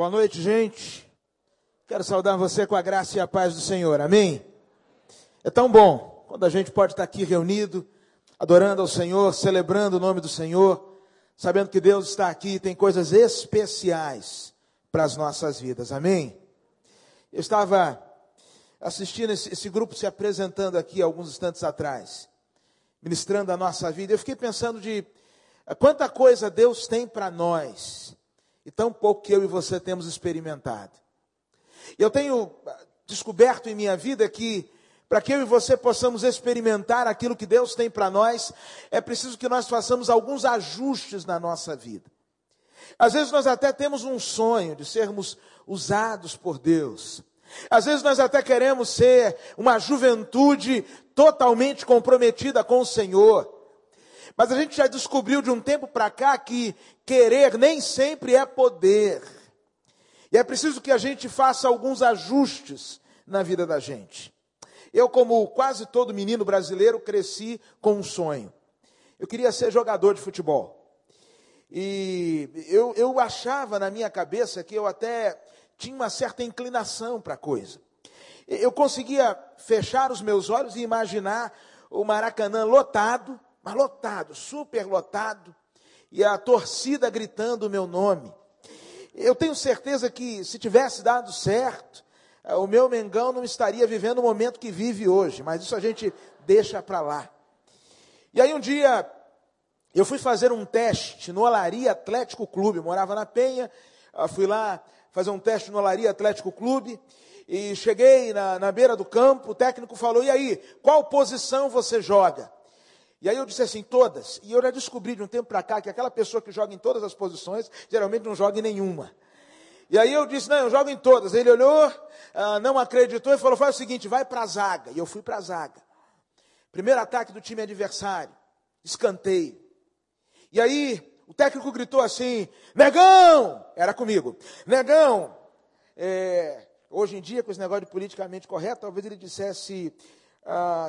Boa noite, gente. Quero saudar você com a graça e a paz do Senhor. Amém? É tão bom quando a gente pode estar aqui reunido, adorando ao Senhor, celebrando o nome do Senhor, sabendo que Deus está aqui e tem coisas especiais para as nossas vidas. Amém? Eu estava assistindo esse, esse grupo se apresentando aqui alguns instantes atrás, ministrando a nossa vida. Eu fiquei pensando de quanta coisa Deus tem para nós e tão pouco que eu e você temos experimentado. Eu tenho ah, descoberto em minha vida que para que eu e você possamos experimentar aquilo que Deus tem para nós, é preciso que nós façamos alguns ajustes na nossa vida. Às vezes nós até temos um sonho de sermos usados por Deus. Às vezes nós até queremos ser uma juventude totalmente comprometida com o Senhor. Mas a gente já descobriu de um tempo para cá que querer nem sempre é poder. E é preciso que a gente faça alguns ajustes na vida da gente. Eu, como quase todo menino brasileiro, cresci com um sonho. Eu queria ser jogador de futebol. E eu, eu achava na minha cabeça que eu até tinha uma certa inclinação para a coisa. Eu conseguia fechar os meus olhos e imaginar o Maracanã lotado, mas lotado, super lotado, e a torcida gritando o meu nome. Eu tenho certeza que se tivesse dado certo, eh, o meu Mengão não estaria vivendo o momento que vive hoje, mas isso a gente deixa para lá. E aí um dia eu fui fazer um teste no Olaria Atlético Clube, eu morava na Penha, fui lá fazer um teste no Olaria Atlético Clube, e cheguei na, na beira do campo, o técnico falou, e aí, qual posição você joga? E aí eu disse assim, todas. E eu já descobri de um tempo para cá que aquela pessoa que joga em todas as posições, geralmente não joga em nenhuma. E aí eu disse, não, eu jogo em todas. Ele olhou, ah, não acreditou e falou, faz o seguinte, vai para a zaga. E eu fui para a zaga. Primeiro ataque do time adversário, escanteio. E aí o técnico gritou assim, negão! Era comigo, negão! É, hoje em dia, com esse negócio de politicamente correto, talvez ele dissesse,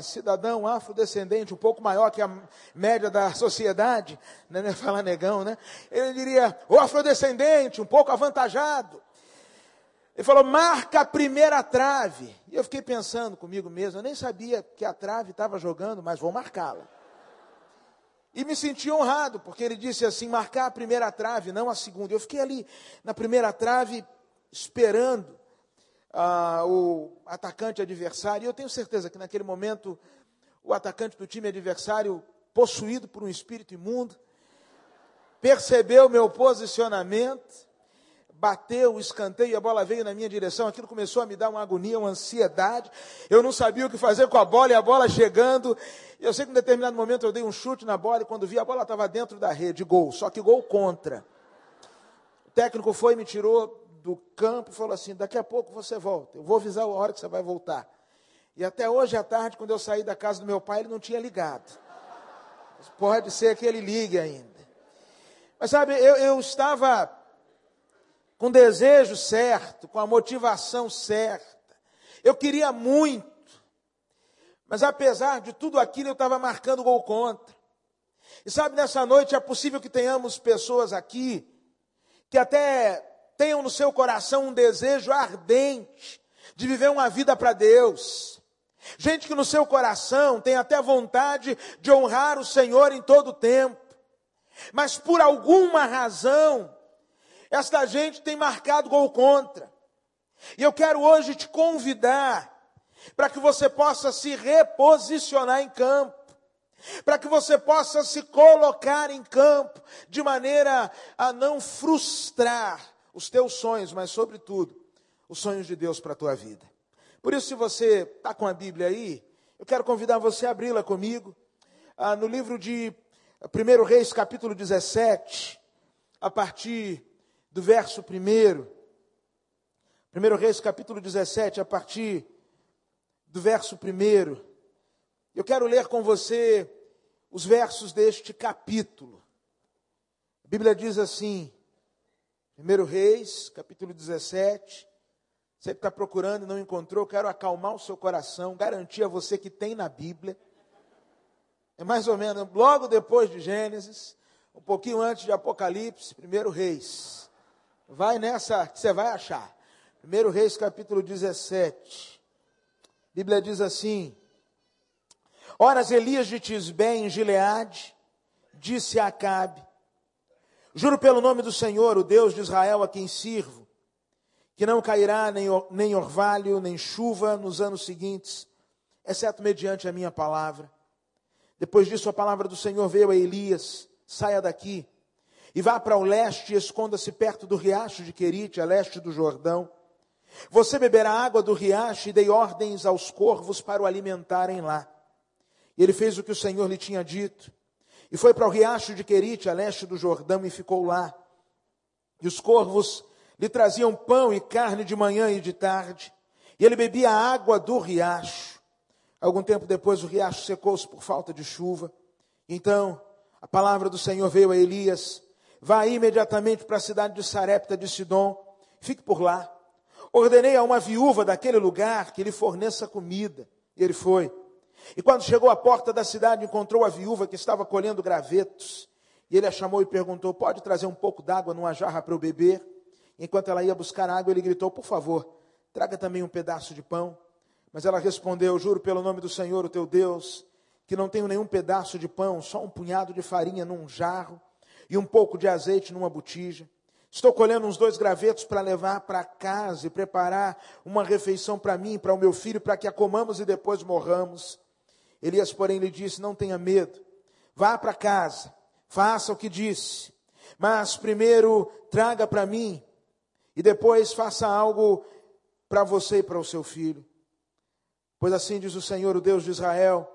cidadão afrodescendente, um pouco maior que a média da sociedade, né, não é falar negão, né? Ele diria, o afrodescendente, um pouco avantajado. Ele falou, marca a primeira trave. E eu fiquei pensando comigo mesmo, eu nem sabia que a trave estava jogando, mas vou marcá-la. E me senti honrado, porque ele disse assim: marcar a primeira trave, não a segunda. Eu fiquei ali na primeira trave, esperando ah, o atacante adversário. E eu tenho certeza que naquele momento o atacante do time adversário, possuído por um espírito imundo, percebeu meu posicionamento, bateu o escanteio, a bola veio na minha direção, aquilo começou a me dar uma agonia, uma ansiedade. Eu não sabia o que fazer com a bola e a bola chegando. Eu sei que em determinado momento eu dei um chute na bola e quando vi a bola estava dentro da rede, gol, só que gol contra. O técnico foi e me tirou do campo e falou assim: daqui a pouco você volta, eu vou avisar a hora que você vai voltar. E até hoje à tarde, quando eu saí da casa do meu pai, ele não tinha ligado. Pode ser que ele ligue ainda. Mas sabe, eu, eu estava com o desejo certo, com a motivação certa. Eu queria muito. Mas apesar de tudo aquilo, eu estava marcando gol contra. E sabe, nessa noite é possível que tenhamos pessoas aqui que até tenham no seu coração um desejo ardente de viver uma vida para Deus. Gente que no seu coração tem até vontade de honrar o Senhor em todo o tempo. Mas por alguma razão, esta gente tem marcado gol contra. E eu quero hoje te convidar para que você possa se reposicionar em campo para que você possa se colocar em campo de maneira a não frustrar os teus sonhos, mas sobretudo os sonhos de Deus para a tua vida. Por isso, se você está com a Bíblia aí, eu quero convidar você a abri-la comigo, ah, no livro de 1 Reis, capítulo 17, a partir do verso 1. 1 Reis, capítulo 17, a partir do verso 1. Eu quero ler com você os versos deste capítulo. A Bíblia diz assim: 1 Reis, capítulo 17. Você que está procurando e não encontrou, quero acalmar o seu coração, garantir a você que tem na Bíblia. É mais ou menos logo depois de Gênesis, um pouquinho antes de Apocalipse, 1 Reis. Vai nessa que você vai achar. 1 Reis capítulo 17. A Bíblia diz assim: Horas Elias de Tisbé em Gileade disse a Acabe: Juro pelo nome do Senhor, o Deus de Israel a quem sirvo, que não cairá nem, orvalho, nem chuva nos anos seguintes, exceto mediante a minha palavra. Depois disso, a palavra do Senhor veio a Elias: saia daqui e vá para o leste e esconda-se perto do riacho de Querite, a leste do Jordão. Você beberá água do riacho e dei ordens aos corvos para o alimentarem lá. E ele fez o que o Senhor lhe tinha dito. E foi para o riacho de Querite, a leste do Jordão, e ficou lá. E os corvos lhe traziam pão e carne de manhã e de tarde. E ele bebia a água do riacho. Algum tempo depois o riacho secou-se por falta de chuva. Então a palavra do Senhor veio a Elias: Vá imediatamente para a cidade de Sarepta de Sidom, fique por lá. Ordenei a uma viúva daquele lugar que lhe forneça comida. E ele foi. E quando chegou à porta da cidade, encontrou a viúva que estava colhendo gravetos. E ele a chamou e perguntou: Pode trazer um pouco d'água numa jarra para eu beber? Enquanto ela ia buscar água, ele gritou: Por favor, traga também um pedaço de pão. Mas ela respondeu: Juro pelo nome do Senhor, o teu Deus, que não tenho nenhum pedaço de pão, só um punhado de farinha num jarro e um pouco de azeite numa botija. Estou colhendo uns dois gravetos para levar para casa e preparar uma refeição para mim para o meu filho, para que a comamos e depois morramos. Elias, porém, lhe disse: Não tenha medo, vá para casa, faça o que disse, mas primeiro traga para mim e depois faça algo para você e para o seu filho. Pois assim diz o Senhor, o Deus de Israel: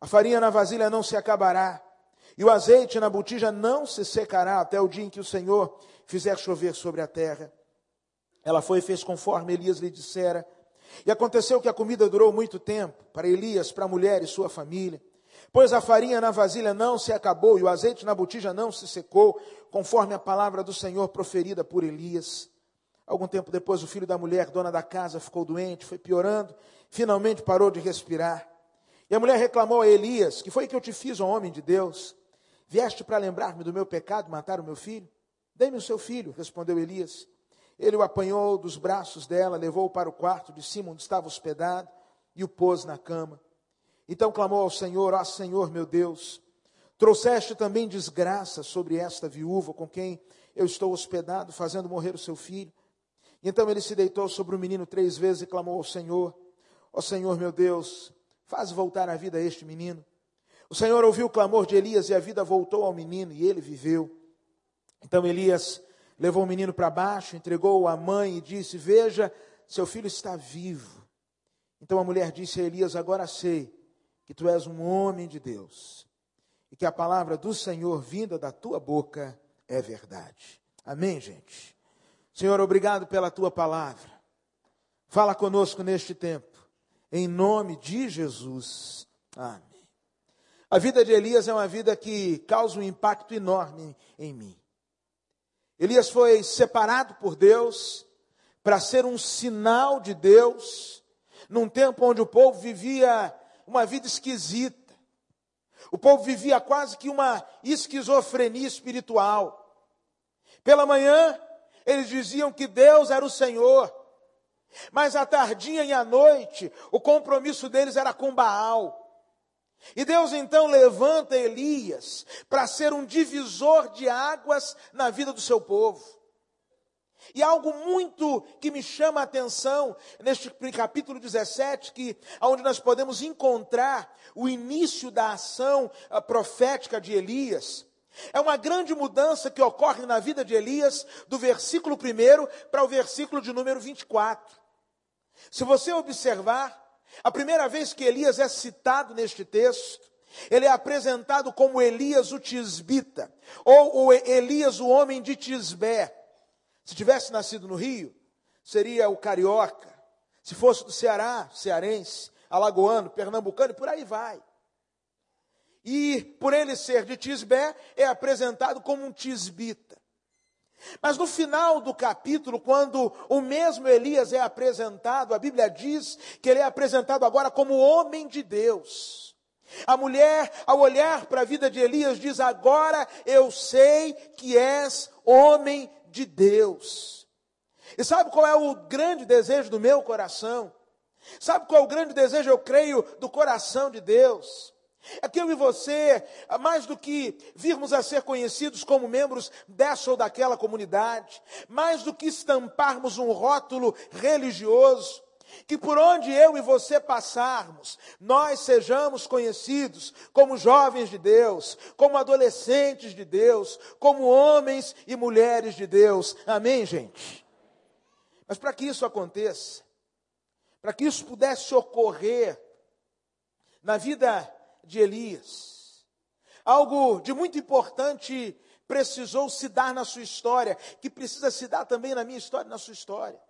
a farinha na vasilha não se acabará, e o azeite na botija não se secará até o dia em que o Senhor fizer chover sobre a terra. Ela foi e fez conforme Elias lhe dissera. E aconteceu que a comida durou muito tempo para Elias, para a mulher e sua família. Pois a farinha na vasilha não se acabou e o azeite na botija não se secou, conforme a palavra do Senhor proferida por Elias. Algum tempo depois, o filho da mulher, dona da casa, ficou doente, foi piorando, finalmente parou de respirar. E a mulher reclamou a Elias: Que foi que eu te fiz, ó homem de Deus? Vieste para lembrar-me do meu pecado, matar o meu filho? Dê-me o seu filho, respondeu Elias. Ele o apanhou dos braços dela, levou-o para o quarto de cima onde estava hospedado e o pôs na cama. Então clamou ao Senhor: Ó Senhor meu Deus, trouxeste também desgraça sobre esta viúva com quem eu estou hospedado, fazendo morrer o seu filho. Então ele se deitou sobre o menino três vezes e clamou ao Senhor: Ó Senhor meu Deus, faz voltar a vida a este menino. O Senhor ouviu o clamor de Elias e a vida voltou ao menino e ele viveu. Então Elias levou o menino para baixo, entregou-o à mãe e disse: Veja, seu filho está vivo. Então a mulher disse a Elias: Agora sei que tu és um homem de Deus e que a palavra do Senhor vinda da tua boca é verdade. Amém, gente? Senhor, obrigado pela tua palavra. Fala conosco neste tempo, em nome de Jesus. Amém. A vida de Elias é uma vida que causa um impacto enorme em mim. Elias foi separado por Deus para ser um sinal de Deus, num tempo onde o povo vivia uma vida esquisita. O povo vivia quase que uma esquizofrenia espiritual. Pela manhã, eles diziam que Deus era o Senhor, mas à tardinha e à noite, o compromisso deles era com Baal. E Deus então levanta Elias para ser um divisor de águas na vida do seu povo. E algo muito que me chama a atenção neste capítulo 17, que onde nós podemos encontrar o início da ação profética de Elias, é uma grande mudança que ocorre na vida de Elias do versículo 1 para o versículo de número 24. Se você observar, a primeira vez que Elias é citado neste texto, ele é apresentado como Elias o Tisbita, ou Elias o homem de Tisbé. Se tivesse nascido no Rio, seria o carioca. Se fosse do Ceará, cearense, alagoano, pernambucano, e por aí vai. E por ele ser de Tisbé, é apresentado como um tisbita. Mas no final do capítulo, quando o mesmo Elias é apresentado, a Bíblia diz que ele é apresentado agora como homem de Deus. A mulher, ao olhar para a vida de Elias, diz: Agora eu sei que és homem de Deus. E sabe qual é o grande desejo do meu coração? Sabe qual é o grande desejo, eu creio, do coração de Deus? É que eu e você, mais do que virmos a ser conhecidos como membros dessa ou daquela comunidade, mais do que estamparmos um rótulo religioso, que por onde eu e você passarmos, nós sejamos conhecidos como jovens de Deus, como adolescentes de Deus, como homens e mulheres de Deus. Amém, gente? Mas para que isso aconteça, para que isso pudesse ocorrer na vida de Elias. Algo de muito importante precisou se dar na sua história, que precisa se dar também na minha história na sua história.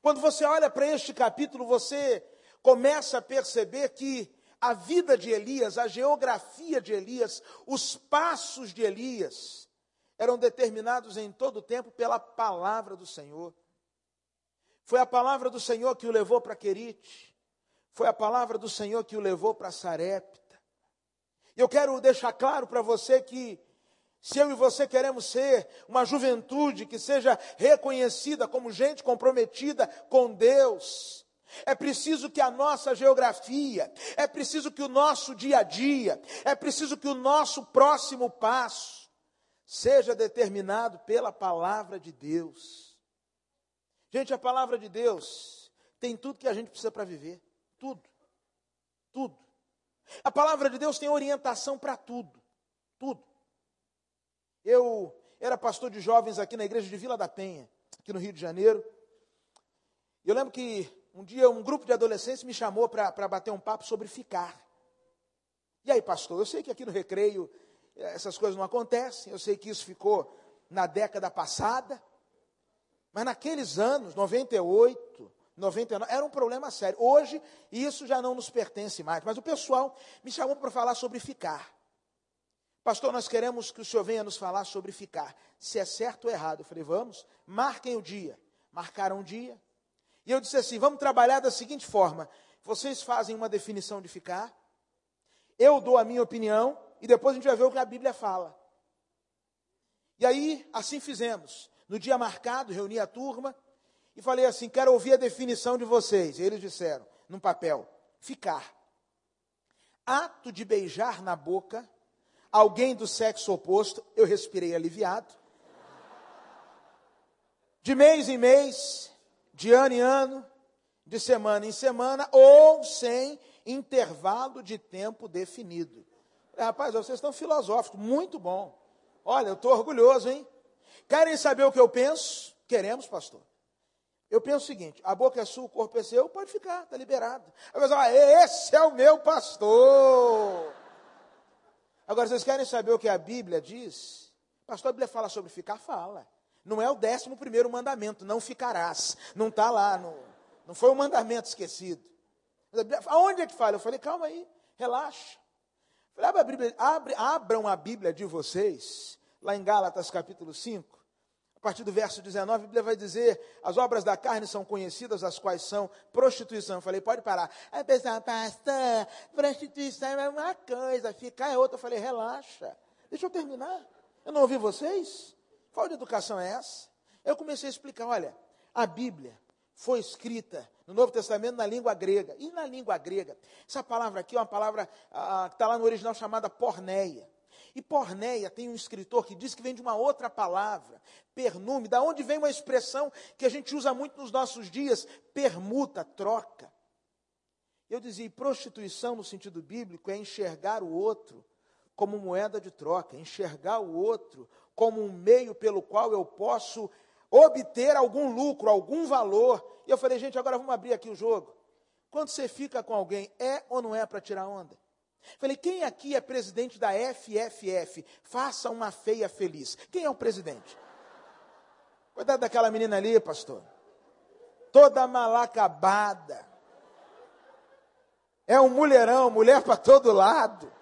Quando você olha para este capítulo, você começa a perceber que a vida de Elias, a geografia de Elias, os passos de Elias, eram determinados em todo o tempo pela palavra do Senhor. Foi a palavra do Senhor que o levou para Querite. Foi a palavra do Senhor que o levou para Sarepta. Eu quero deixar claro para você que se eu e você queremos ser uma juventude que seja reconhecida como gente comprometida com Deus, é preciso que a nossa geografia, é preciso que o nosso dia a dia, é preciso que o nosso próximo passo seja determinado pela palavra de Deus. Gente, a palavra de Deus tem tudo que a gente precisa para viver. Tudo. Tudo. A palavra de Deus tem orientação para tudo. Tudo. Eu era pastor de jovens aqui na igreja de Vila da Penha, aqui no Rio de Janeiro. Eu lembro que um dia um grupo de adolescentes me chamou para bater um papo sobre ficar. E aí, pastor, eu sei que aqui no recreio eh, essas coisas não acontecem, eu sei que isso ficou na década passada, mas naqueles anos, 98, 99, era um problema sério. Hoje, isso já não nos pertence mais. Mas o pessoal me chamou para falar sobre ficar. Pastor, nós queremos que o senhor venha nos falar sobre ficar. Se é certo ou errado. Eu falei, vamos, marquem o dia. Marcaram o dia. E eu disse assim: vamos trabalhar da seguinte forma: vocês fazem uma definição de ficar, eu dou a minha opinião, e depois a gente vai ver o que a Bíblia fala. E aí, assim fizemos. No dia marcado, reuni a turma, e falei assim: quero ouvir a definição de vocês. E eles disseram, num papel: ficar. Ato de beijar na boca alguém do sexo oposto, eu respirei aliviado. De mês em mês, de ano em ano, de semana em semana, ou sem intervalo de tempo definido. Rapaz, vocês estão filosóficos, muito bom. Olha, eu estou orgulhoso, hein? Querem saber o que eu penso? Queremos, pastor. Eu penso o seguinte: a boca é sua, o corpo é seu, pode ficar, está liberado. Aí você fala, esse é o meu pastor. Agora, vocês querem saber o que a Bíblia diz? Pastor, a Bíblia fala sobre ficar? Fala. Não é o décimo primeiro mandamento, não ficarás. Não está lá, no, não foi um mandamento esquecido. Aonde é que fala? Eu falei, calma aí, relaxa. Falei, abre a Bíblia, abre, abram a Bíblia de vocês, lá em Gálatas capítulo 5 partir do verso 19, a Bíblia vai dizer: as obras da carne são conhecidas, as quais são prostituição. Eu falei, pode parar. Aí pessoal, pastor, prostituição é uma coisa, ficar é outra. Eu falei, relaxa, deixa eu terminar. Eu não ouvi vocês? Qual de educação é essa? Eu comecei a explicar: olha, a Bíblia foi escrita no Novo Testamento na língua grega. E na língua grega, essa palavra aqui é uma palavra ah, que está lá no original chamada porneia. E porneia tem um escritor que diz que vem de uma outra palavra, pernume, da onde vem uma expressão que a gente usa muito nos nossos dias, permuta, troca. Eu dizia, prostituição no sentido bíblico é enxergar o outro como moeda de troca, enxergar o outro como um meio pelo qual eu posso obter algum lucro, algum valor. E eu falei, gente, agora vamos abrir aqui o jogo. Quando você fica com alguém, é ou não é para tirar onda? Falei, quem aqui é presidente da FFF? Faça uma feia feliz. Quem é o presidente? Cuidado daquela menina ali, pastor. Toda malacabada. É um mulherão, mulher para todo lado.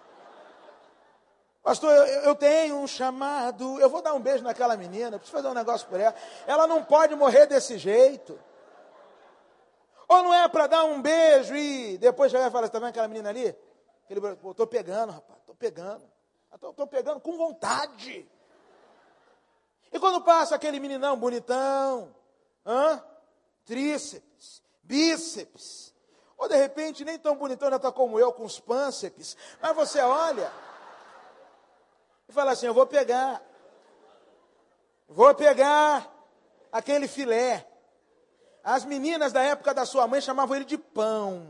Pastor, eu, eu, tenho um chamado. Eu vou dar um beijo naquela menina, preciso fazer um negócio por ela. Ela não pode morrer desse jeito. Ou não é para dar um beijo e depois chegar e falar, está vendo aquela menina ali? Estou pegando, rapaz, estou pegando. Estou pegando com vontade. E quando passa aquele meninão bonitão, hã? tríceps, bíceps, ou de repente nem tão bonitão, já está como eu, com os pânceps, mas você olha e fala assim: eu vou pegar, vou pegar aquele filé. As meninas da época da sua mãe chamavam ele de pão,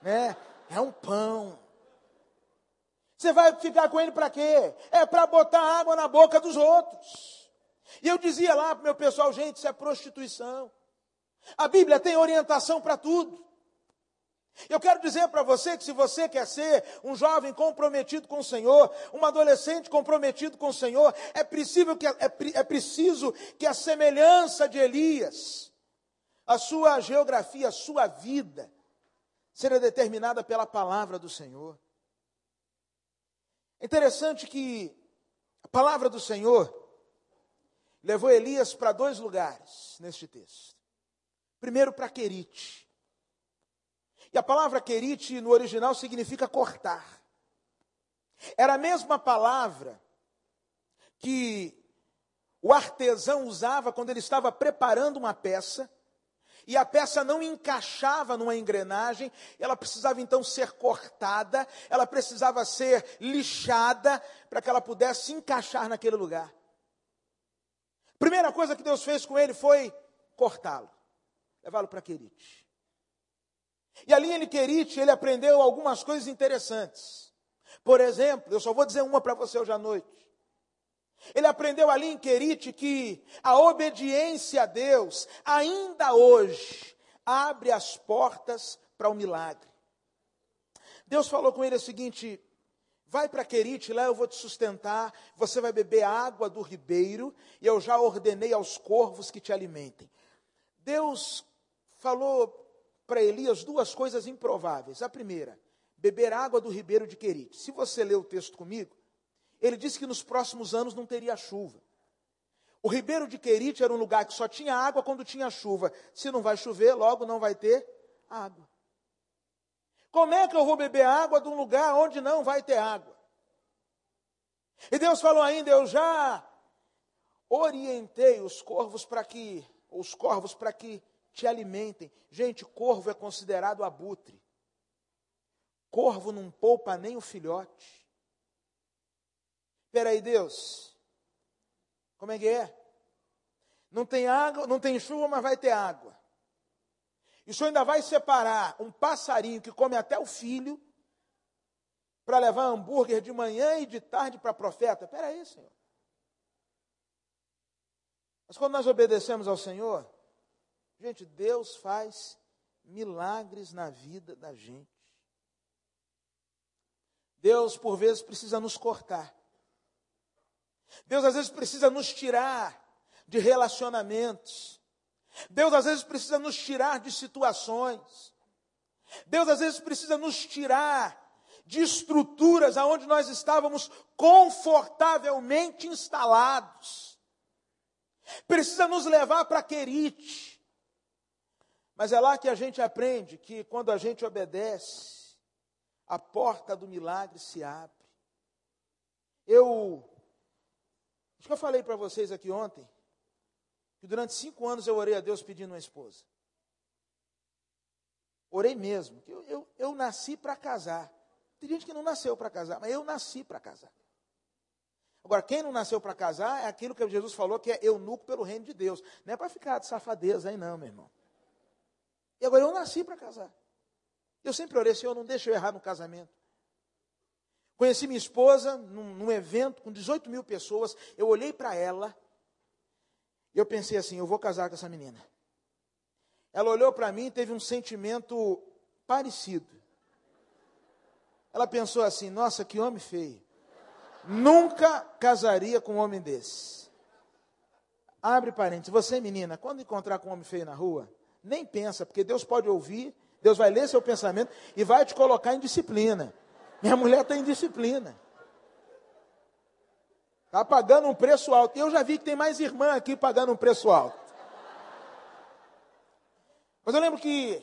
né? É um pão. Você vai ficar com ele para quê? É para botar água na boca dos outros. E eu dizia lá para o meu pessoal, gente, isso é prostituição. A Bíblia tem orientação para tudo. Eu quero dizer para você que se você quer ser um jovem comprometido com o Senhor, um adolescente comprometido com o Senhor, é, preciso que, é, é preciso que a semelhança de Elias, a sua geografia, a sua vida, seja determinada pela palavra do Senhor. É interessante que a palavra do Senhor levou Elias para dois lugares neste texto. Primeiro para Querite. E a palavra Querite no original significa cortar. Era a mesma palavra que o artesão usava quando ele estava preparando uma peça e a peça não encaixava numa engrenagem, ela precisava então ser cortada, ela precisava ser lixada para que ela pudesse encaixar naquele lugar. Primeira coisa que Deus fez com ele foi cortá-lo, levá-lo para Querite. E ali em Querite ele aprendeu algumas coisas interessantes. Por exemplo, eu só vou dizer uma para você hoje à noite. Ele aprendeu ali em Querite que a obediência a Deus, ainda hoje, abre as portas para o milagre. Deus falou com ele o seguinte: vai para Querite, lá eu vou te sustentar, você vai beber água do ribeiro, e eu já ordenei aos corvos que te alimentem. Deus falou para Elias duas coisas improváveis. A primeira, beber água do ribeiro de Querite. Se você ler o texto comigo, ele disse que nos próximos anos não teria chuva. O ribeiro de Querite era um lugar que só tinha água quando tinha chuva. Se não vai chover, logo não vai ter água. Como é que eu vou beber água de um lugar onde não vai ter água? E Deus falou ainda: Eu já orientei os corvos para que, os corvos para que te alimentem. Gente, corvo é considerado abutre. Corvo não poupa nem o filhote. Peraí, Deus, como é que é? Não tem água, não tem chuva, mas vai ter água. E o senhor ainda vai separar um passarinho que come até o filho para levar hambúrguer de manhã e de tarde para profeta? Peraí, Senhor. Mas quando nós obedecemos ao Senhor, gente, Deus faz milagres na vida da gente. Deus, por vezes, precisa nos cortar. Deus às vezes precisa nos tirar de relacionamentos. Deus às vezes precisa nos tirar de situações. Deus às vezes precisa nos tirar de estruturas aonde nós estávamos confortavelmente instalados. Precisa nos levar para Querite. Mas é lá que a gente aprende que quando a gente obedece, a porta do milagre se abre. Eu Que eu falei para vocês aqui ontem que durante cinco anos eu orei a Deus pedindo uma esposa. Orei mesmo. Eu, eu, eu nasci para casar. Tem gente que não nasceu para casar, mas eu nasci para casar. Agora, quem não nasceu para casar é aquilo que Jesus falou que é eunuco pelo reino de Deus. Não é para ficar de safadeza aí, não, meu irmão. E agora eu nasci para casar. Eu sempre orei, Senhor, não deixa eu errar no casamento. Conheci minha esposa num, num evento com 18 mil pessoas. Eu olhei para ela e eu pensei assim: eu vou casar com essa menina. Ela olhou para mim e teve um sentimento parecido. Ela pensou assim: nossa, que homem feio. Nunca casaria com um homem desse. Abre parênteses. Você, menina, quando encontrar com um homem feio na rua, nem pensa, porque Deus pode ouvir, Deus vai ler seu pensamento e vai te colocar em disciplina. Minha mulher tem disciplina. Está pagando um preço alto. Eu já vi que tem mais irmã aqui pagando um preço alto. Mas eu lembro que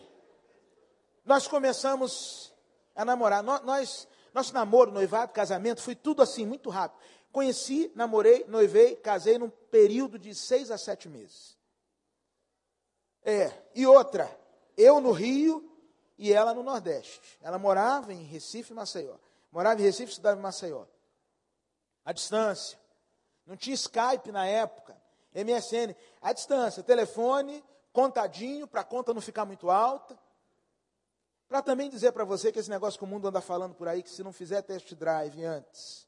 nós começamos a namorar. Nós, nosso namoro, noivado, casamento, foi tudo assim, muito rápido. Conheci, namorei, noivei, casei num período de seis a sete meses. É, e outra, eu no Rio e ela no Nordeste. Ela morava em Recife Maceió. Morava em Recife, estudava em Maceió. A distância. Não tinha Skype na época. MSN. A distância. Telefone, contadinho, para a conta não ficar muito alta. Para também dizer para você que esse negócio que o mundo anda falando por aí, que se não fizer test drive antes,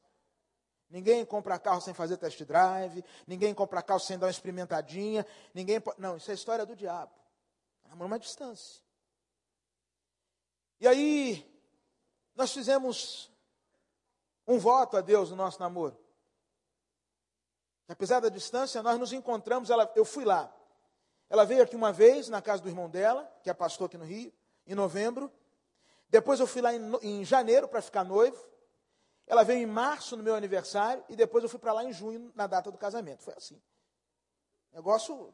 Ninguém compra carro sem fazer test drive, ninguém compra carro sem dar uma experimentadinha, ninguém. Não, isso é história do diabo. Namoro uma distância. E aí, nós fizemos um voto a Deus no nosso namoro. Apesar da distância, nós nos encontramos, ela, eu fui lá. Ela veio aqui uma vez, na casa do irmão dela, que é pastor aqui no Rio, em novembro. Depois eu fui lá em, em janeiro para ficar noivo. Ela veio em março no meu aniversário e depois eu fui para lá em junho na data do casamento. Foi assim. Negócio.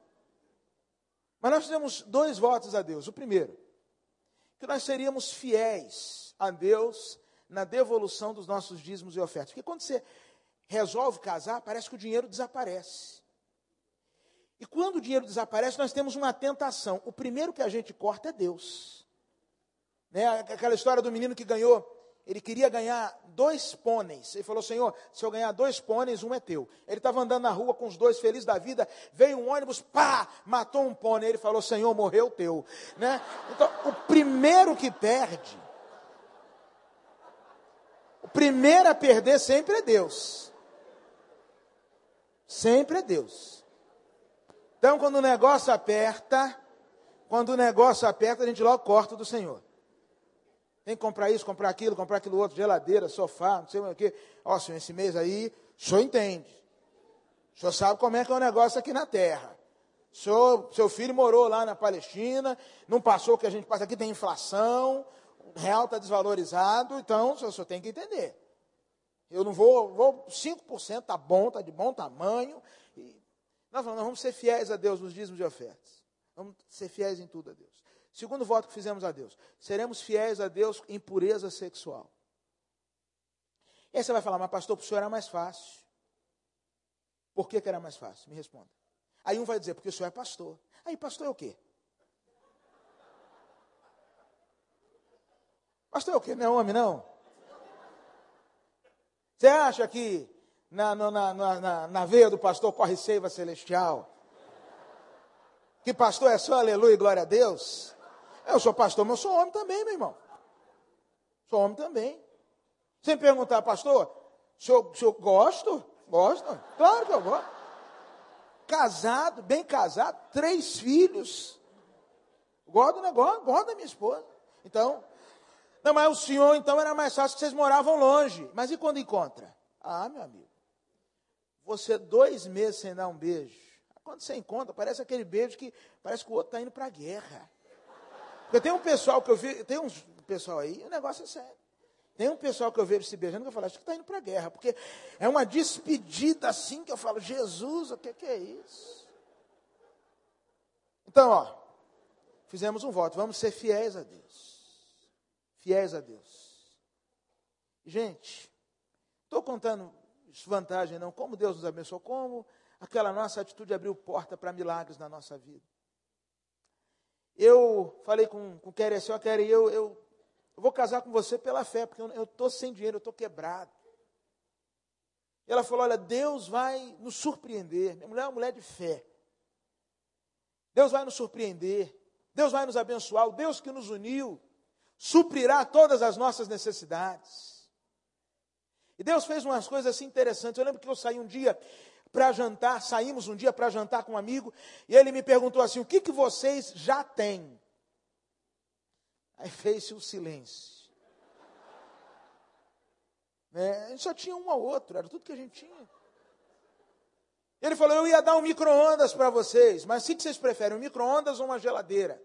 Mas nós fizemos dois votos a Deus. O primeiro, que nós seríamos fiéis a Deus na devolução dos nossos dízimos e ofertas. Porque quando você resolve casar, parece que o dinheiro desaparece. E quando o dinheiro desaparece, nós temos uma tentação. O primeiro que a gente corta é Deus. Né? Aquela história do menino que ganhou ele queria ganhar dois pôneis. Ele falou: Senhor, se eu ganhar dois pôneis, um é teu. Ele estava andando na rua com os dois, feliz da vida. Veio um ônibus, pá, matou um pônei. Ele falou: Senhor, morreu teu. Né? Então, o primeiro que perde, o primeiro a perder sempre é Deus. Sempre é Deus. Então, quando o negócio aperta, quando o negócio aperta, a gente logo corta do Senhor. Tem que comprar isso, comprar aquilo, comprar aquilo outro, geladeira, sofá, não sei o que. Ó, senhor, esse mês aí, o senhor entende. O senhor sabe como é que é o negócio aqui na terra. O senhor, seu filho morou lá na Palestina, não passou o que a gente passa aqui, tem inflação, o real está desvalorizado, então o senhor, o senhor tem que entender. Eu não vou, vou 5% está bom, está de bom tamanho. E nós, vamos ser fiéis a Deus nos dízimos de ofertas. Vamos ser fiéis em tudo a Deus. Segundo voto que fizemos a Deus: seremos fiéis a Deus em pureza sexual. E aí você vai falar, mas pastor, para o senhor era mais fácil. Por que, que era mais fácil? Me responda. Aí um vai dizer, porque o senhor é pastor. Aí, pastor é o quê? Pastor é o quê? Não é homem, não? Você acha que na, na, na, na, na veia do pastor corre seiva celestial? Que pastor é só aleluia e glória a Deus? Eu sou pastor, mas eu sou homem também, meu irmão. Sou homem também. Sem perguntar, pastor, o senhor gosto? Gosto? Claro que eu gosto. Casado, bem casado, três filhos. Gosto do negócio, gosto da minha esposa. Então, não, mas o senhor, então, era mais fácil que vocês moravam longe. Mas e quando encontra? Ah, meu amigo, você dois meses sem dar um beijo. Quando você encontra, parece aquele beijo que parece que o outro está indo para a guerra. Porque tem um pessoal que eu vi, tem um pessoal aí, o negócio é sério. Tem um pessoal que eu vejo se beijando que eu falo, acho que está indo para a guerra, porque é uma despedida assim que eu falo, Jesus, o que, que é isso? Então, ó, fizemos um voto, vamos ser fiéis a Deus. Fiéis a Deus. Gente, estou contando vantagem não, como Deus nos abençoou, como aquela nossa atitude abriu porta para milagres na nossa vida. Eu falei com, com o Kerry assim, ó, eu, eu, eu vou casar com você pela fé, porque eu estou sem dinheiro, eu estou quebrado. E ela falou, olha, Deus vai nos surpreender. Minha mulher é uma mulher de fé. Deus vai nos surpreender. Deus vai nos abençoar. O Deus que nos uniu suprirá todas as nossas necessidades. E Deus fez umas coisas assim interessantes. Eu lembro que eu saí um dia para jantar, saímos um dia para jantar com um amigo, e ele me perguntou assim: o que, que vocês já têm? Aí fez-se o silêncio. Né? A gente só tinha um ao outro, era tudo que a gente tinha. Ele falou: eu ia dar um micro-ondas para vocês, mas o que vocês preferem, um micro-ondas ou uma geladeira?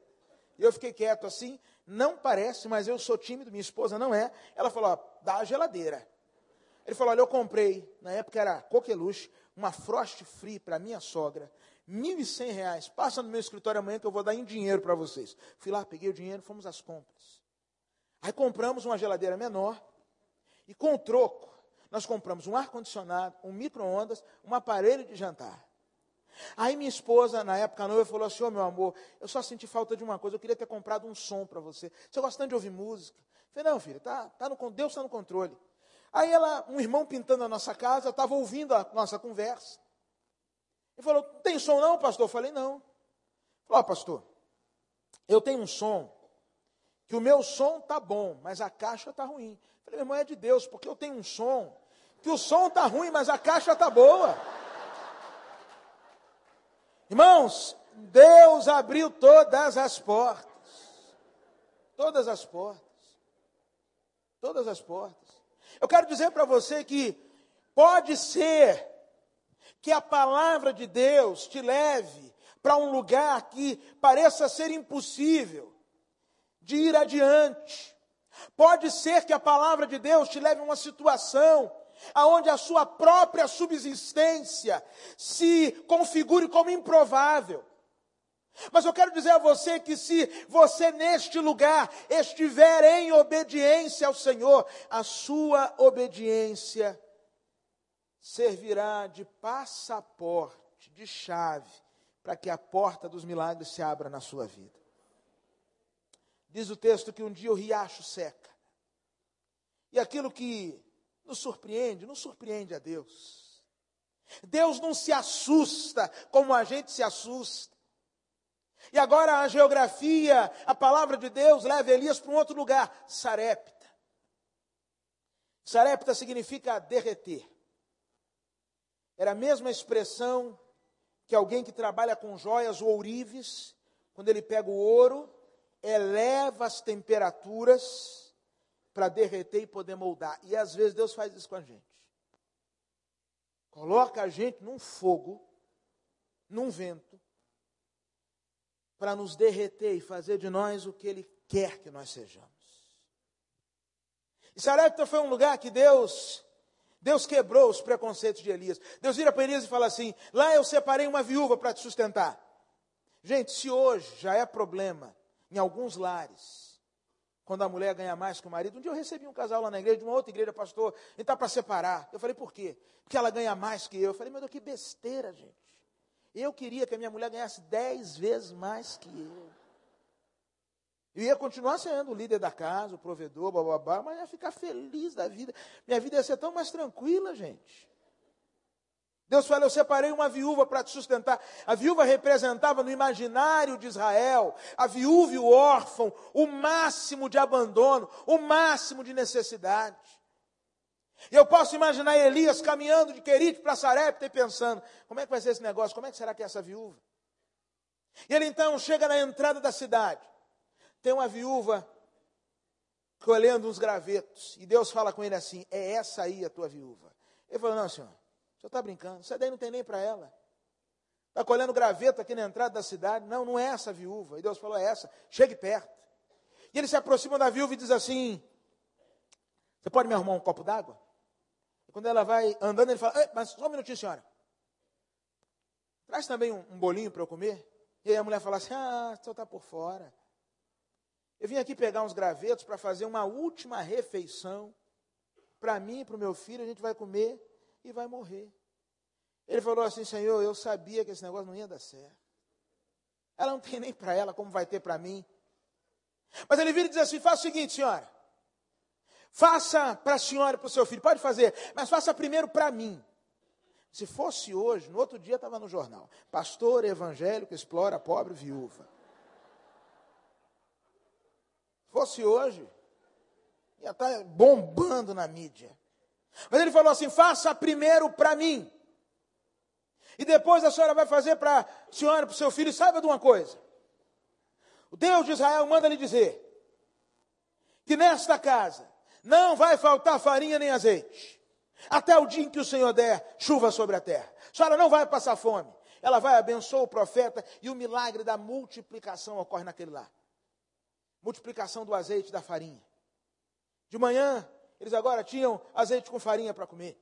E eu fiquei quieto assim, não parece, mas eu sou tímido, minha esposa não é. Ela falou: ó, dá a geladeira. Ele falou: olha, eu comprei, na época era coqueluche, uma frost free para minha sogra, R$ cem reais. Passa no meu escritório amanhã que eu vou dar em dinheiro para vocês. Fui lá, peguei o dinheiro, fomos às compras. Aí compramos uma geladeira menor e com o troco, nós compramos um ar-condicionado, um micro-ondas, um aparelho de jantar. Aí minha esposa, na época noiva, falou assim: Ô oh, meu amor, eu só senti falta de uma coisa, eu queria ter comprado um som para você. Você gosta tanto de ouvir música? Eu falei, não, filha, tá, tá no, Deus está no controle. Aí ela, um irmão pintando a nossa casa, estava ouvindo a nossa conversa. Ele falou: tem som não, pastor? Eu falei, não. Falou, oh, pastor, eu tenho um som, que o meu som tá bom, mas a caixa tá ruim. Eu falei, meu irmão, é de Deus, porque eu tenho um som, que o som tá ruim, mas a caixa tá boa. Irmãos, Deus abriu todas as portas. Todas as portas. Todas as portas. Eu quero dizer para você que pode ser que a palavra de Deus te leve para um lugar que pareça ser impossível de ir adiante. Pode ser que a palavra de Deus te leve a uma situação aonde a sua própria subsistência se configure como improvável. Mas eu quero dizer a você que se você neste lugar estiver em obediência ao Senhor, a sua obediência servirá de passaporte, de chave, para que a porta dos milagres se abra na sua vida. Diz o texto que um dia o riacho seca. E aquilo que nos surpreende, nos surpreende a Deus. Deus não se assusta como a gente se assusta. E agora a geografia, a palavra de Deus leva Elias para um outro lugar, Sarepta. Sarepta significa derreter. Era a mesma expressão que alguém que trabalha com joias ou ourives, quando ele pega o ouro, eleva as temperaturas para derreter e poder moldar. E às vezes Deus faz isso com a gente. Coloca a gente num fogo, num vento, para nos derreter e fazer de nós o que Ele quer que nós sejamos. E Sarepta foi um lugar que Deus, Deus quebrou os preconceitos de Elias. Deus vira para Elias e fala assim: lá eu separei uma viúva para te sustentar. Gente, se hoje já é problema em alguns lares, quando a mulher ganha mais que o marido. Um dia eu recebi um casal lá na igreja, de uma outra igreja, pastor, ele está para separar. Eu falei, por quê? Porque ela ganha mais que eu. Eu falei, meu Deus, que besteira, gente. Eu queria que a minha mulher ganhasse dez vezes mais que eu. Eu ia continuar sendo o líder da casa, o provedor, bababá, mas ia ficar feliz da vida. Minha vida ia ser tão mais tranquila, gente. Deus fala: Eu separei uma viúva para te sustentar. A viúva representava no imaginário de Israel, a viúva e o órfão, o máximo de abandono, o máximo de necessidade. Eu posso imaginar Elias caminhando de Querite para Sarepta e pensando: como é que vai ser esse negócio? Como é que será que é essa viúva? E ele então chega na entrada da cidade. Tem uma viúva colhendo uns gravetos. E Deus fala com ele assim: É essa aí a tua viúva. Ele falou: Não, senhor. O senhor está brincando, isso daí não tem nem para ela. Está colhendo graveto aqui na entrada da cidade. Não, não é essa viúva. E Deus falou, é essa. Chegue perto. E ele se aproxima da viúva e diz assim: Você pode me arrumar um copo d'água? E quando ela vai andando, ele fala: Mas só um minutinho, senhora. Traz também um, um bolinho para eu comer. E aí a mulher fala assim: Ah, senhor está por fora. Eu vim aqui pegar uns gravetos para fazer uma última refeição. Para mim e para o meu filho, a gente vai comer e vai morrer. Ele falou assim: Senhor, eu sabia que esse negócio não ia dar certo. Ela não tem nem para ela como vai ter para mim. Mas ele vira e diz assim: faça o seguinte, senhora. Faça para a senhora para o seu filho, pode fazer, mas faça primeiro para mim. Se fosse hoje, no outro dia estava no jornal: Pastor evangélico explora a pobre viúva. Se fosse hoje, ia estar tá bombando na mídia. Mas ele falou assim: faça primeiro para mim. E depois a senhora vai fazer para a senhora, para o seu filho. Saiba de uma coisa: o Deus de Israel manda lhe dizer que nesta casa não vai faltar farinha nem azeite, até o dia em que o Senhor der chuva sobre a terra. A senhora não vai passar fome. Ela vai abençoar o profeta e o milagre da multiplicação ocorre naquele lá. Multiplicação do azeite e da farinha. De manhã, eles agora tinham azeite com farinha para comer.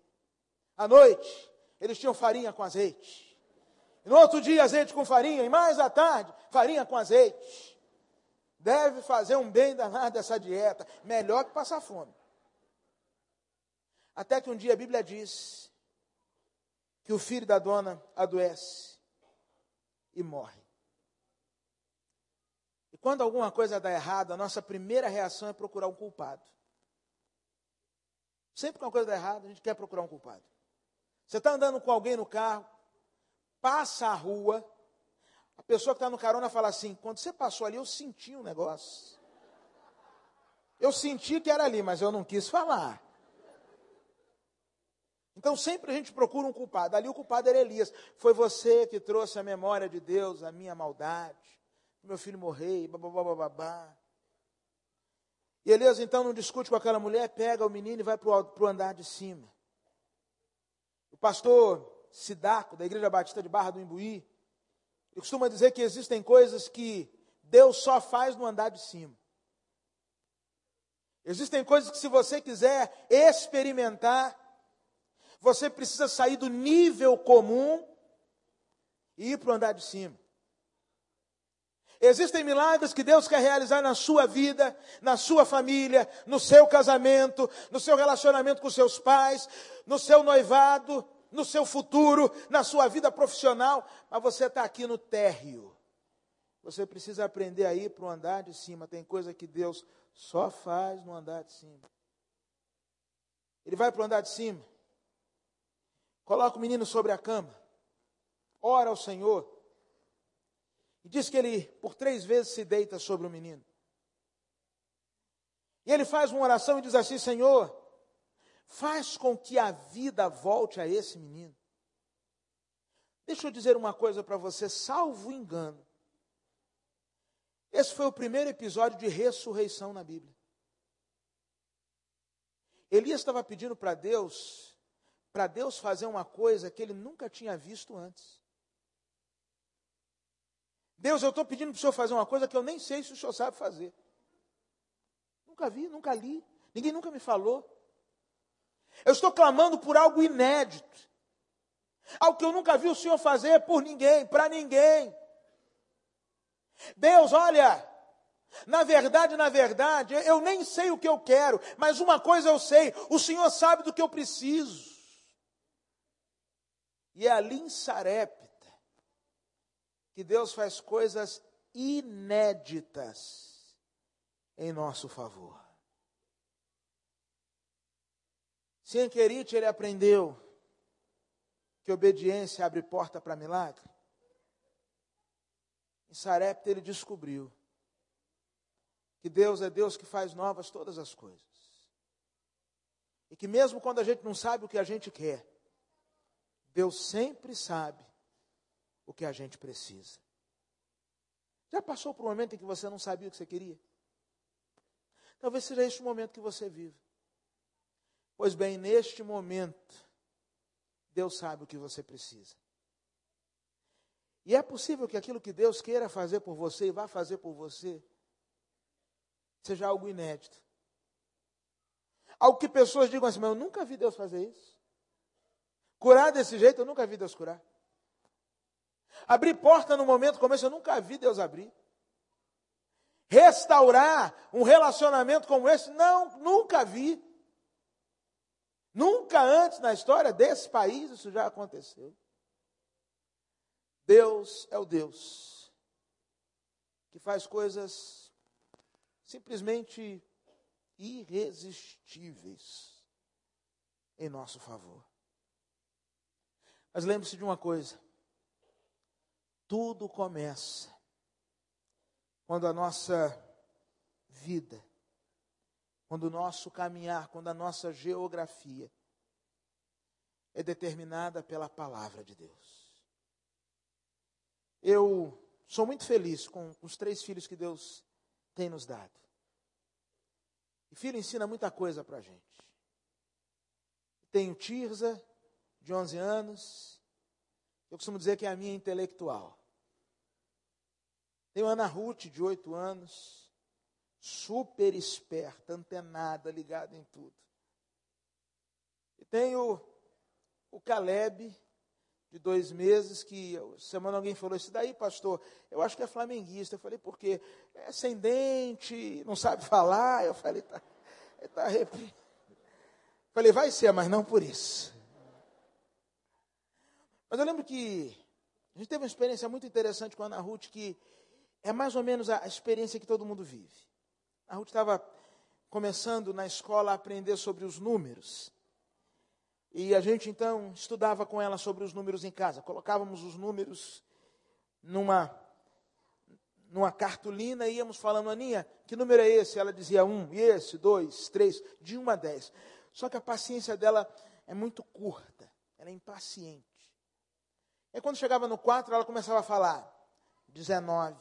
À noite, eles tinham farinha com azeite. E no outro dia, azeite com farinha. E mais à tarde, farinha com azeite. Deve fazer um bem danado essa dieta. Melhor que passar fome. Até que um dia a Bíblia diz que o filho da dona adoece e morre. E quando alguma coisa dá errado, a nossa primeira reação é procurar um culpado. Sempre que uma coisa dá errado, a gente quer procurar um culpado. Você está andando com alguém no carro, passa a rua, a pessoa que está no carona fala assim: quando você passou ali, eu senti um negócio. Eu senti que era ali, mas eu não quis falar. Então sempre a gente procura um culpado. Ali o culpado era Elias. Foi você que trouxe a memória de Deus, a minha maldade. Meu filho morreu, babá. E Elias então não discute com aquela mulher, pega o menino e vai para o andar de cima. O pastor Sidaco, da Igreja Batista de Barra do Imbuí, ele costuma dizer que existem coisas que Deus só faz no andar de cima. Existem coisas que, se você quiser experimentar, você precisa sair do nível comum e ir para o andar de cima. Existem milagres que Deus quer realizar na sua vida, na sua família, no seu casamento, no seu relacionamento com seus pais, no seu noivado, no seu futuro, na sua vida profissional, mas você está aqui no térreo. Você precisa aprender a ir para o andar de cima. Tem coisa que Deus só faz no andar de cima. Ele vai para o andar de cima, coloca o menino sobre a cama, ora ao Senhor, e diz que ele, por três vezes, se deita sobre o menino. E ele faz uma oração e diz assim: Senhor, faz com que a vida volte a esse menino. Deixa eu dizer uma coisa para você, salvo engano. Esse foi o primeiro episódio de ressurreição na Bíblia. Elias estava pedindo para Deus, para Deus fazer uma coisa que ele nunca tinha visto antes. Deus, eu estou pedindo para o Senhor fazer uma coisa que eu nem sei se o Senhor sabe fazer. Nunca vi, nunca li, ninguém nunca me falou. Eu estou clamando por algo inédito. Algo que eu nunca vi o Senhor fazer por ninguém, para ninguém. Deus, olha, na verdade, na verdade, eu nem sei o que eu quero, mas uma coisa eu sei: o Senhor sabe do que eu preciso. E é ali em Sarepta que Deus faz coisas inéditas em nosso favor. Sem Querite, ele aprendeu que obediência abre porta para milagre. Em Sarepta, ele descobriu que Deus é Deus que faz novas todas as coisas. E que mesmo quando a gente não sabe o que a gente quer, Deus sempre sabe o que a gente precisa. Já passou por um momento em que você não sabia o que você queria? Talvez seja este o momento que você vive. Pois bem, neste momento, Deus sabe o que você precisa. E é possível que aquilo que Deus queira fazer por você e vá fazer por você seja algo inédito. Algo que pessoas digam assim, mas eu nunca vi Deus fazer isso. Curar desse jeito, eu nunca vi Deus curar. Abrir porta no momento como esse, eu nunca vi Deus abrir. Restaurar um relacionamento como esse, não, nunca vi. Nunca antes na história desse país isso já aconteceu. Deus é o Deus que faz coisas simplesmente irresistíveis em nosso favor. Mas lembre-se de uma coisa: tudo começa quando a nossa vida quando o nosso caminhar, quando a nossa geografia é determinada pela palavra de Deus. Eu sou muito feliz com os três filhos que Deus tem nos dado. E filho ensina muita coisa para a gente. Tenho Tirza, de 11 anos. Eu costumo dizer que é a minha intelectual. Tenho Ana Ruth, de 8 anos super esperta, antenada, ligada em tudo. E tem o, o Caleb, de dois meses, que semana alguém falou, isso daí, pastor, eu acho que é flamenguista. Eu falei, porque é ascendente, não sabe falar. Eu falei, tá, está repre... Falei, vai ser, mas não por isso. Mas eu lembro que a gente teve uma experiência muito interessante com a Ana Ruth, que é mais ou menos a experiência que todo mundo vive. A Ruth estava começando na escola a aprender sobre os números. E a gente então estudava com ela sobre os números em casa. Colocávamos os números numa numa cartolina e íamos falando, Aninha, que número é esse? Ela dizia um, e esse, dois, três, de um a dez. Só que a paciência dela é muito curta, ela é impaciente. E quando chegava no quatro, ela começava a falar, 19.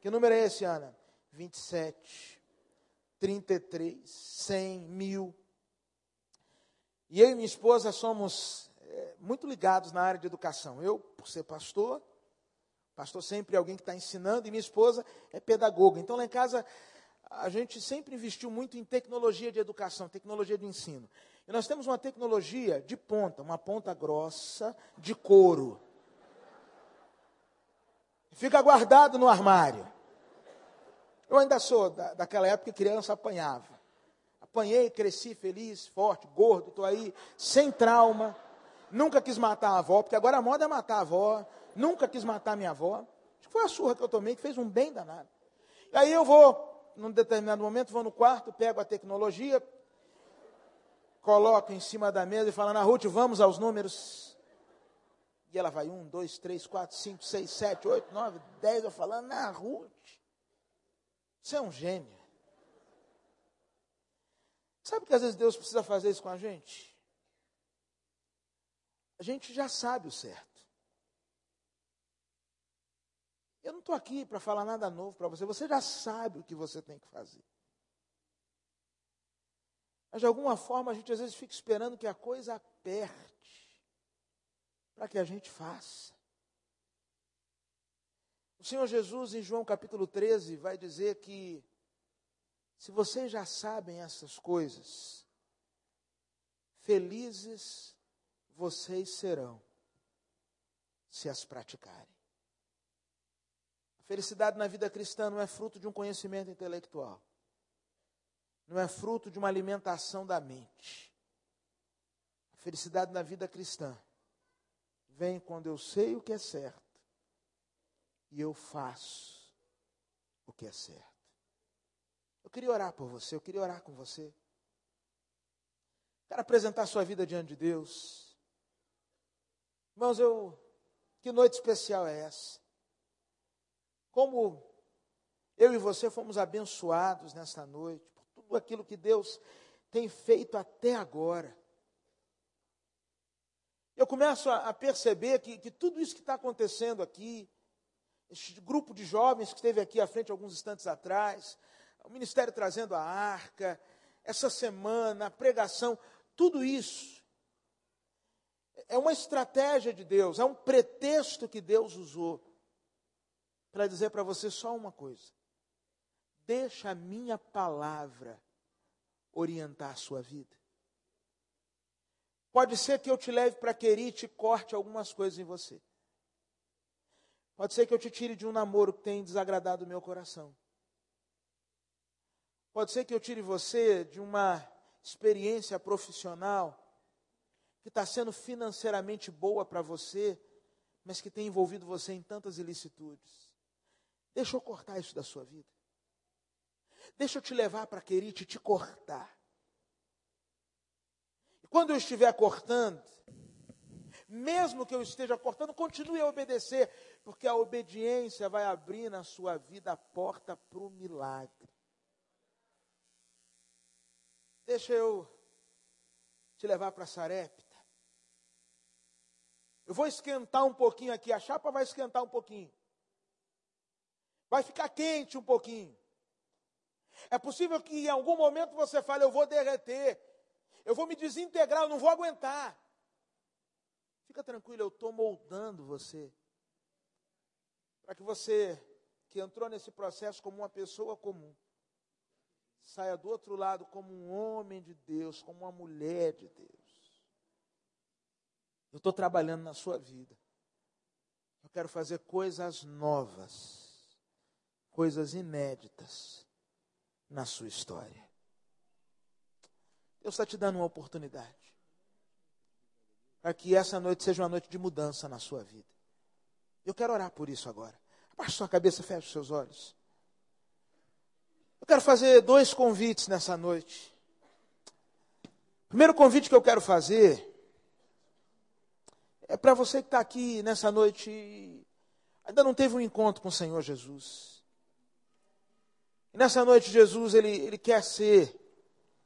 Que número é esse, Ana? 27, 33, 100, mil. E eu e minha esposa somos é, muito ligados na área de educação. Eu, por ser pastor, Pastor sempre é alguém que está ensinando, e minha esposa é pedagoga. Então, lá em casa, a gente sempre investiu muito em tecnologia de educação, tecnologia de ensino. E nós temos uma tecnologia de ponta, uma ponta grossa de couro. Fica guardado no armário. Eu ainda sou da, daquela época criança apanhava. Apanhei, cresci feliz, forte, gordo, estou aí, sem trauma. Nunca quis matar a avó, porque agora a moda é matar a avó. Nunca quis matar minha avó. Acho que foi a surra que eu tomei, que fez um bem danado. E aí eu vou, num determinado momento, vou no quarto, pego a tecnologia, coloco em cima da mesa e falo, na Ruth, vamos aos números. E ela vai, um, dois, três, quatro, cinco, seis, sete, oito, nove, dez. Eu falando, na Ruth, você é um gênio. Sabe que às vezes Deus precisa fazer isso com a gente? A gente já sabe o certo. Eu não estou aqui para falar nada novo para você, você já sabe o que você tem que fazer. Mas de alguma forma a gente às vezes fica esperando que a coisa aperte para que a gente faça. O Senhor Jesus, em João capítulo 13, vai dizer que se vocês já sabem essas coisas, felizes vocês serão se as praticarem. Felicidade na vida cristã não é fruto de um conhecimento intelectual. Não é fruto de uma alimentação da mente. A felicidade na vida cristã vem quando eu sei o que é certo e eu faço o que é certo. Eu queria orar por você, eu queria orar com você. Quero apresentar a sua vida diante de Deus. Irmãos, eu que noite especial é essa? Como eu e você fomos abençoados nesta noite, por tudo aquilo que Deus tem feito até agora. Eu começo a, perceber que, que tudo isso que está acontecendo aqui, este grupo de jovens que esteve aqui à frente alguns instantes atrás, o ministério trazendo a arca, essa semana, a pregação, tudo isso é uma estratégia de Deus, é um pretexto que Deus usou para dizer para você só uma coisa. Deixa a minha palavra orientar a sua vida. Pode ser que eu te leve para Querite e corte algumas coisas em você. Pode ser que eu te tire de um namoro que tem desagradado o meu coração. Pode ser que eu tire você de uma experiência profissional que está sendo financeiramente boa para você, mas que tem envolvido você em tantas ilicitudes. Deixa eu cortar isso da sua vida. Deixa eu te levar para Querite te cortar. E quando eu estiver cortando, mesmo que eu esteja cortando, continue a obedecer, porque a obediência vai abrir na sua vida a porta para o milagre. Deixa eu te levar para Sarepta. Eu vou esquentar um pouquinho aqui, a chapa vai esquentar um pouquinho. Vai ficar quente um pouquinho. É possível que em algum momento você fale: Eu vou derreter, eu vou me desintegrar, eu não vou aguentar. Fica tranquilo, eu estou moldando você. Para que você, que entrou nesse processo como uma pessoa comum, saia do outro lado como um homem de Deus, como uma mulher de Deus. Eu estou trabalhando na sua vida. Eu quero fazer coisas novas coisas inéditas na sua história. Deus está te dando uma oportunidade para que essa noite seja uma noite de mudança na sua vida. Eu quero orar por isso agora. Abaixe sua cabeça, feche seus olhos. Eu quero fazer dois convites nessa noite. O primeiro convite que eu quero fazer é para você que está aqui nessa noite e ainda não teve um encontro com o Senhor Jesus. E nessa noite, Jesus, ele, ele quer ser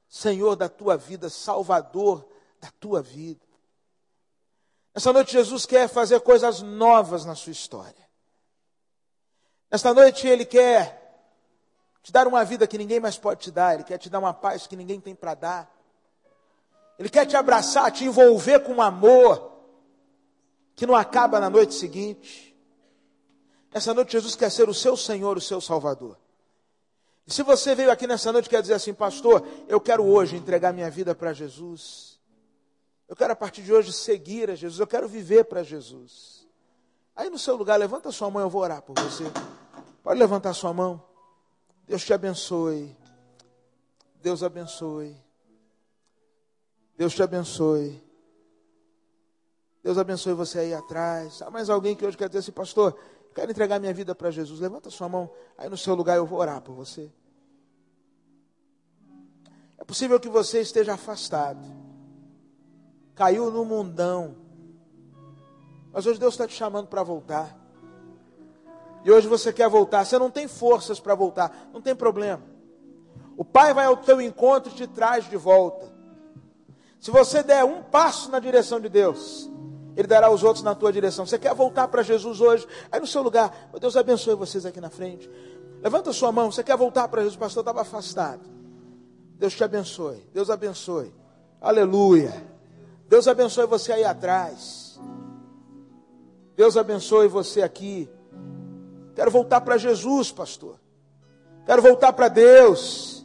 Senhor da tua vida, Salvador da tua vida. Nessa noite, Jesus quer fazer coisas novas na sua história. Nesta noite, Ele quer te dar uma vida que ninguém mais pode te dar, Ele quer te dar uma paz que ninguém tem para dar. Ele quer te abraçar, te envolver com um amor que não acaba na noite seguinte. Nessa noite, Jesus quer ser o seu Senhor, o seu Salvador. E se você veio aqui nessa noite e quer dizer assim, pastor, eu quero hoje entregar minha vida para Jesus. Eu quero a partir de hoje seguir a Jesus, eu quero viver para Jesus. Aí no seu lugar, levanta sua mão, eu vou orar por você. Pode levantar sua mão. Deus te abençoe. Deus abençoe. Deus te abençoe. Deus abençoe você aí atrás. Há mais alguém que hoje quer dizer assim, pastor, quero entregar minha vida para Jesus. Levanta sua mão. Aí no seu lugar eu vou orar por você. É possível que você esteja afastado caiu no mundão. Mas hoje Deus está te chamando para voltar. E hoje você quer voltar. Você não tem forças para voltar. Não tem problema. O Pai vai ao teu encontro e te traz de volta. Se você der um passo na direção de Deus, Ele dará os outros na tua direção. Você quer voltar para Jesus hoje? Aí no seu lugar. Deus abençoe vocês aqui na frente. Levanta sua mão. Você quer voltar para Jesus? O pastor estava afastado. Deus te abençoe. Deus abençoe. Aleluia. Deus abençoe você aí atrás. Deus abençoe você aqui. Quero voltar para Jesus, pastor. Quero voltar para Deus.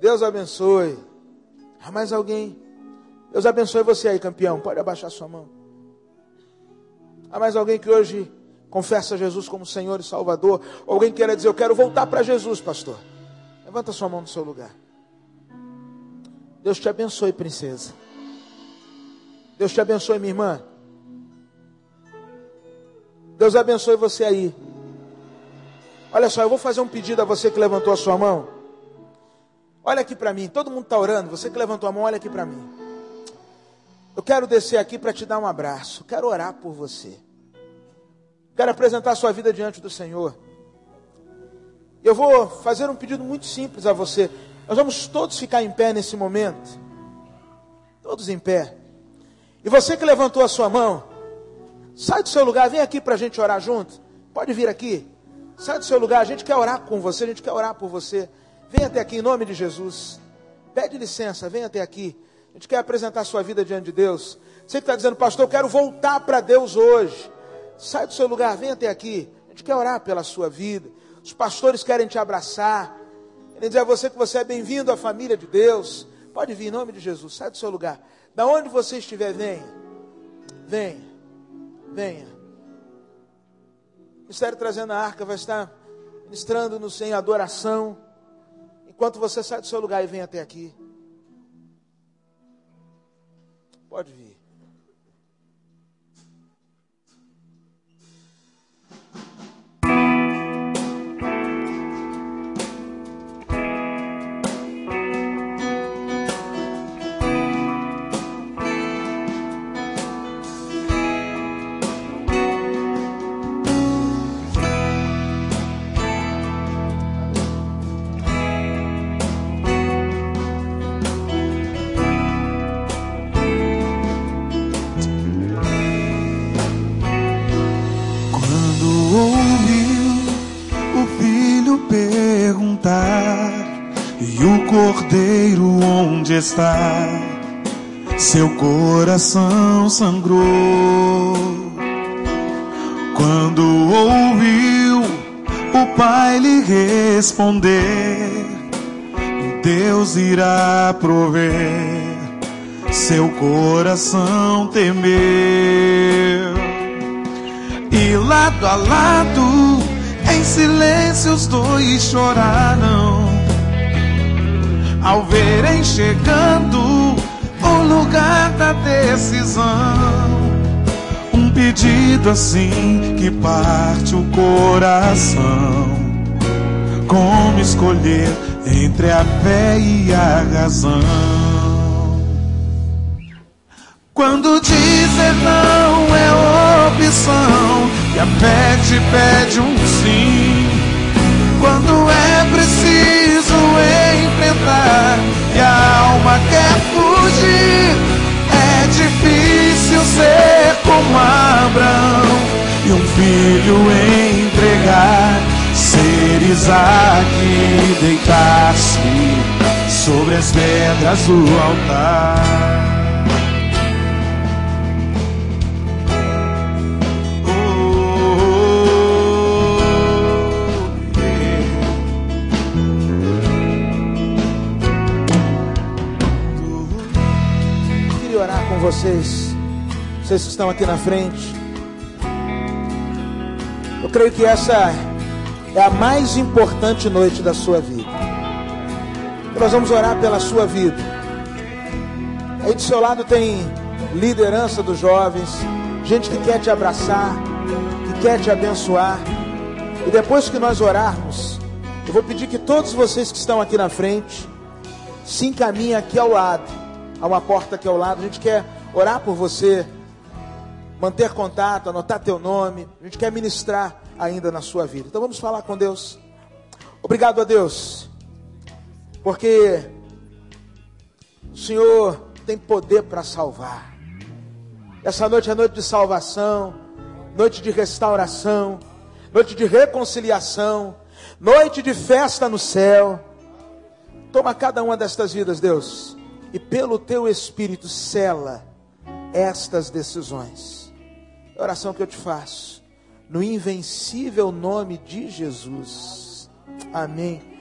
Deus abençoe. Há mais alguém? Deus abençoe você aí, campeão. Pode abaixar sua mão. Há mais alguém que hoje confessa Jesus como Senhor e Salvador? Alguém queira dizer, eu quero voltar para Jesus, pastor? Levanta sua mão no seu lugar. Deus te abençoe, princesa. Deus te abençoe, minha irmã. Deus abençoe você aí. Olha só, eu vou fazer um pedido a você que levantou a sua mão. Olha aqui para mim, todo mundo está orando. Você que levantou a mão, olha aqui para mim. Eu quero descer aqui para te dar um abraço. Quero orar por você. Quero apresentar a sua vida diante do Senhor. Eu vou fazer um pedido muito simples a você. Nós vamos todos ficar em pé nesse momento. Todos em pé. E você que levantou a sua mão, sai do seu lugar, vem aqui para a gente orar junto. Pode vir aqui. Sai do seu lugar, a gente quer orar com você, a gente quer orar por você. Vem até aqui em nome de Jesus. Pede licença, vem até aqui. A gente quer apresentar a sua vida diante de Deus. Você que está dizendo, pastor, eu quero voltar para Deus hoje. Sai do seu lugar, vem até aqui. A gente quer orar pela sua vida. Os pastores querem te abraçar. Querem dizer a você que você é bem-vindo à família de Deus. Pode vir em nome de Jesus. Sai do seu lugar. Da onde você estiver, venha. Venha. Venha. O Ministério Trazendo a Arca vai estar ministrando-nos em adoração. Enquanto você sai do seu lugar e vem até aqui. Pode vir. Está? Seu coração sangrou. Quando ouviu o pai lhe responder, Deus irá prover. Seu coração temeu. E lado a lado, em silêncio os dois choraram ao verem chegando o lugar da decisão. Um pedido assim que parte o coração. Como escolher entre a fé e a razão? Quando dizer não é opção, e a fé te pede um sim. Quando é preciso enfrentar e a alma quer fugir, é difícil ser como Abraão e um filho entregar, ser Isaac e deitar-se sobre as pedras do altar. Vocês, vocês que estão aqui na frente. Eu creio que essa é a mais importante noite da sua vida. Nós vamos orar pela sua vida. Aí do seu lado tem liderança dos jovens, gente que quer te abraçar, que quer te abençoar. E depois que nós orarmos, eu vou pedir que todos vocês que estão aqui na frente se encaminhem aqui ao lado. Há uma porta aqui ao lado. A gente quer orar por você, manter contato, anotar teu nome. A gente quer ministrar ainda na sua vida. Então vamos falar com Deus. Obrigado a Deus, porque o Senhor tem poder para salvar. Essa noite é noite de salvação, noite de restauração, noite de reconciliação, noite de festa no céu. Toma cada uma destas vidas, Deus, e pelo teu Espírito cela estas decisões. A oração que eu te faço, no invencível nome de Jesus. Amém.